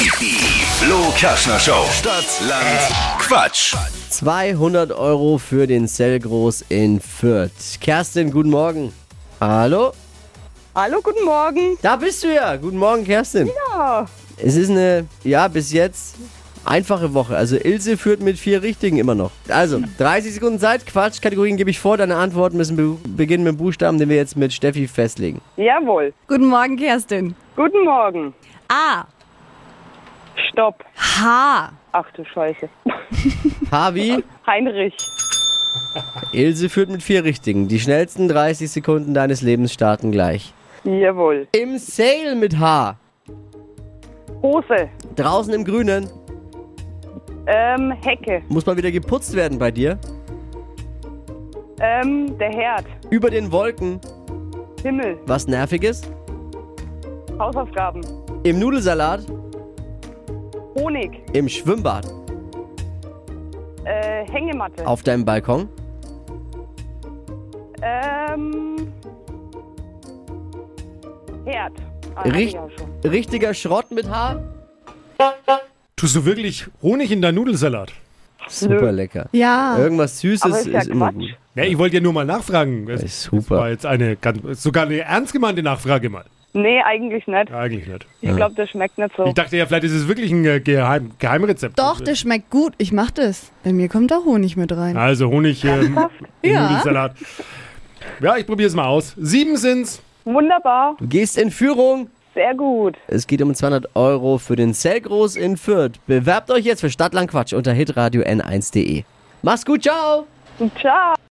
Die Flo Kaschner Show. Stadt, Land, Quatsch. 200 Euro für den Zellgroß in Fürth. Kerstin, guten Morgen. Hallo? Hallo, guten Morgen. Da bist du ja. Guten Morgen, Kerstin. Ja, Es ist eine, ja, bis jetzt einfache Woche. Also Ilse führt mit vier Richtigen immer noch. Also, 30 Sekunden Zeit. Quatsch, Kategorien gebe ich vor. Deine Antworten müssen be beginnen mit dem Buchstaben, den wir jetzt mit Steffi festlegen. jawohl. Guten Morgen, Kerstin. Guten Morgen. A. Stopp. H. Ach du Scheiße. Harvey, Heinrich. Ilse führt mit vier Richtigen. Die schnellsten 30 Sekunden deines Lebens starten gleich. Jawohl. Im Sale mit H. Hose. Draußen im Grünen. Ähm, Hecke. Muss mal wieder geputzt werden bei dir. Ähm, der Herd. Über den Wolken. Himmel. Was nerviges. Hausaufgaben. Im Nudelsalat. Honig. Im Schwimmbad. Äh, Hängematte. Auf deinem Balkon. Ähm, Herd. Ah, Richt richtiger Schrott mit H. Tust du wirklich Honig in deinen Nudelsalat? Super lecker. Ja. Irgendwas Süßes ist ja immer Quatsch. gut. Ja, ich wollte ja nur mal nachfragen. Es ist super. war jetzt eine ganz, sogar eine ernst gemeinte Nachfrage mal. Nee, eigentlich nicht. Ja, eigentlich nicht. Ich glaube, das schmeckt nicht so. Ich dachte ja, vielleicht ist es wirklich ein äh, Geheim, Geheimrezept. Doch, das schmeckt gut. Ich mach das. Bei mir kommt da Honig mit rein. Also Honig ähm, im Ja. Nudelsalat. Ja, ich probiere es mal aus. Sieben sind's. Wunderbar. Du gehst in Führung. Sehr gut. Es geht um 200 Euro für den Zellgroß in Fürth. Bewerbt euch jetzt für Stadtland Quatsch unter hitradio n1.de. Mach's gut, ciao! Ciao.